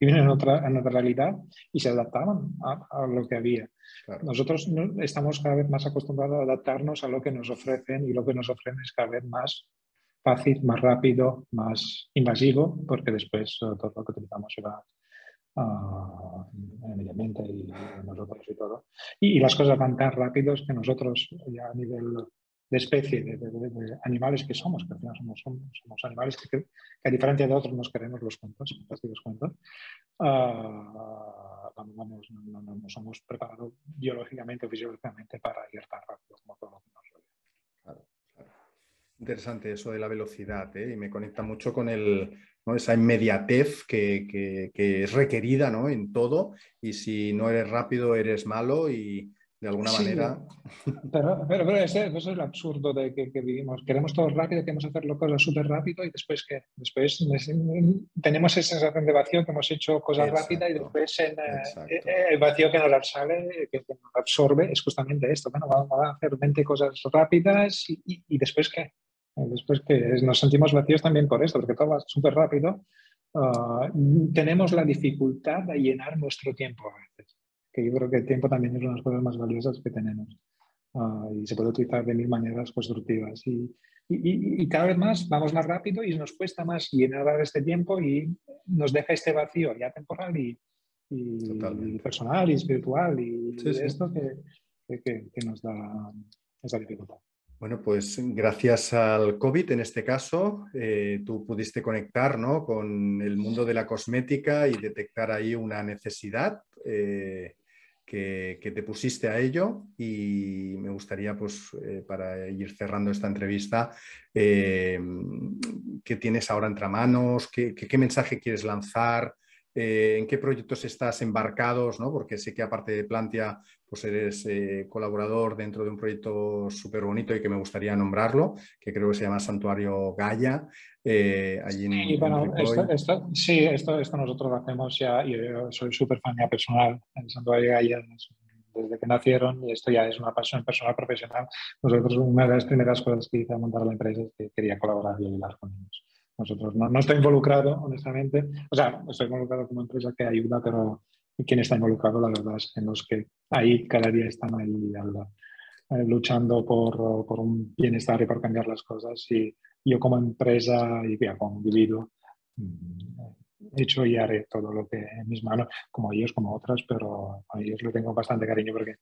S2: viven en otra, en otra realidad y se adaptaban a, a lo que había. Claro. Nosotros estamos cada vez más acostumbrados a adaptarnos a lo que nos ofrecen y lo que nos ofrecen es cada vez más fácil, más rápido, más invasivo, porque después uh, todo lo que utilizamos se va uh, en el medio ambiente y nosotros y todo. Y, y, las cosas van tan rápidos que nosotros ya a nivel de especie, de, de, de animales que somos, que al final somos, somos, animales que, que, a diferencia de otros nos queremos los cuentos, los cuentos, uh, vamos, no, no, no, somos preparados biológicamente o fisiológicamente para ir tan rápido como todo lo que nos rodea.
S1: Claro. Interesante eso de la velocidad ¿eh? y me conecta mucho con el, ¿no? esa inmediatez que, que, que, es requerida ¿no? en todo y si no eres rápido eres malo y de alguna sí, manera...
S2: Pero, pero, pero ese, eso es el absurdo de que, que, vivimos. Queremos todo rápido, queremos hacerlo cosas súper rápido y después que después tenemos esa sensación de vacío que hemos hecho cosas rápidas y después en, eh, el vacío que nos sale, que, nos absorbe, es justamente esto. Bueno, vamos a hacer 20 cosas rápidas y, y, y después qué Después que nos sentimos vacíos también por esto, porque todo va súper rápido. Uh, tenemos la dificultad de llenar nuestro tiempo a veces, que yo creo que el tiempo también es una de las cosas más valiosas que tenemos uh, y se puede utilizar de mil maneras constructivas. Y, y, y, cada vez más vamos más rápido y nos cuesta más llenar este tiempo y nos deja este vacío ya temporal y, y personal y espiritual y sí, sí. esto que, que, que, nos da esa dificultad.
S1: Bueno, pues gracias al COVID en este caso, eh, tú pudiste conectar ¿no? con el mundo de la cosmética y detectar ahí una necesidad eh, que, te pusiste a ello y me gustaría, pues, eh, para ir cerrando esta entrevista, ¿qué tienes ahora entre manos? ¿Qué, mensaje quieres lanzar? en qué proyectos estás embarcados, ¿no? porque sé que aparte de Plantia, pues eres eh, colaborador dentro de un proyecto súper bonito y que me gustaría nombrarlo, que creo que se llama Santuario Gaia.
S2: Eh, allí en, bueno, esto, sí, esto, esto, nosotros lo hacemos ya, yo soy súper fan ya personal, el Santuario Gaia desde que nacieron y esto ya es una pasión personal profesional. Nosotros una de las primeras cosas que hice a montar la empresa es que quería colaborar y ayudar con ellos. Nosotros no, no estoy involucrado, honestamente. O sea, estoy involucrado como empresa que ayuda, pero quien está involucrado, la verdad, en los que ahí cada día están ahí eh, luchando por, por, un bienestar y por cambiar las cosas. Y yo como empresa y como individuo mm, he hecho y haré todo lo que en mis manos, como ellos, como otras, pero a ellos le tengo bastante cariño porque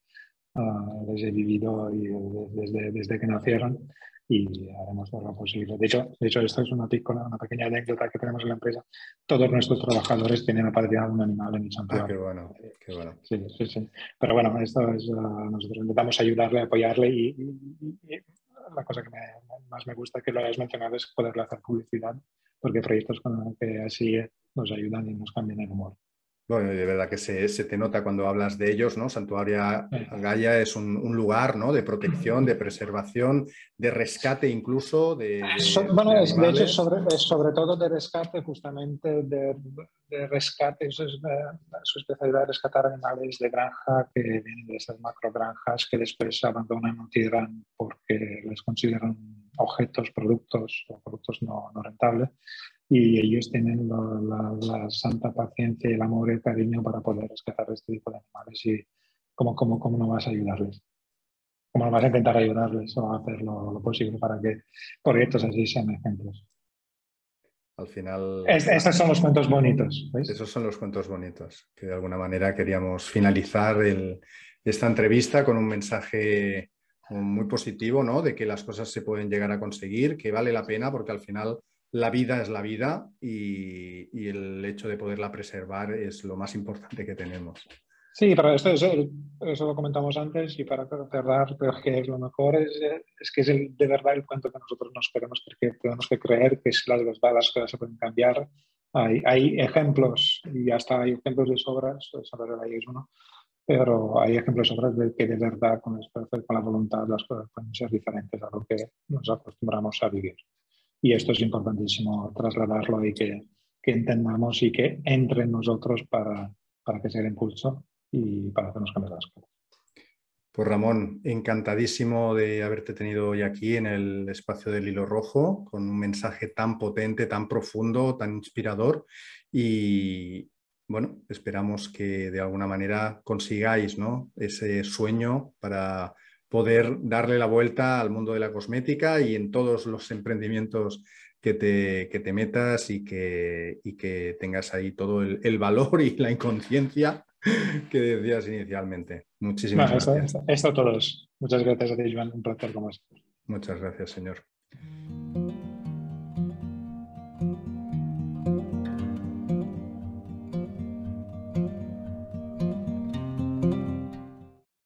S2: uh, les he vivido y desde, desde que nacieron y haremos todo lo posible. De hecho, de hecho esto es una, una pequeña anécdota que tenemos en la empresa. Todos nuestros trabajadores tienen aparecido un animal en el santuario.
S1: Ah, qué bueno, qué bueno.
S2: Sí, sí, sí. Pero bueno, esto es, uh, nosotros intentamos ayudarle, apoyarle y, y, la cosa que me, más me gusta que lo hayas mencionado es poderle hacer publicidad, porque proyectos con que así nos ayudan y nos cambian el humor.
S1: Bueno, de verdad que se, se, te nota cuando hablas de ellos, ¿no? Santuaria Gaia es un, un, lugar, ¿no? De protección, de preservación, de rescate incluso de...
S2: bueno, de, hecho, sobre, sobre todo de rescate, justamente de, de rescate, eso es su especialidad, rescatar animales de granja que vienen de esas macrogranjas que después abandonan o tiran porque les consideran objetos, productos o productos no, no rentables y ellos tienen la, santa paciencia y el amor y el cariño para poder rescatar este tipo de animales y cómo, cómo, cómo no vas a ayudarles. ¿Cómo no vas a intentar ayudarles o hacer lo, posible para que proyectos así sean ejemplos?
S1: Al final...
S2: esos son los cuentos bonitos.
S1: Esos son los cuentos bonitos, que de alguna manera queríamos finalizar esta entrevista con un mensaje muy positivo, ¿no? De que las cosas se pueden llegar a conseguir, que vale la pena porque al final la vida es la vida y, el hecho de poderla preservar es lo más importante que tenemos.
S2: Sí, pero esto eso lo comentamos antes y para cerrar, creo que lo mejor, es, es que es el, de verdad el cuento que nosotros nos queremos, que tenemos que creer que es la verdad, las cosas se pueden cambiar. Hay, hay ejemplos y hasta hay ejemplos de sobras, saber ahí es uno, pero hay ejemplos de sobras de que de verdad con, con la voluntad las cosas pueden ser diferentes a lo que nos acostumbramos a vivir. Y esto es importantísimo trasladarlo y que, que entendamos y que entre en nosotros para, para que sea el impulso y para hacernos cambiar las cosas.
S1: Pues Ramón, encantadísimo de haberte tenido hoy aquí en el espacio del hilo rojo, con un mensaje tan potente, tan profundo, tan inspirador. Y bueno, esperamos que de alguna manera consigáis ¿no? ese sueño para poder darle la vuelta al mundo de la cosmética y en todos los emprendimientos que te, que te metas y que, y que, tengas ahí todo el, valor y la inconsciencia que decías inicialmente. Muchísimas gracias.
S2: Esto, todos. Muchas gracias a ti, Joan. Un placer como
S1: Muchas gracias, señor.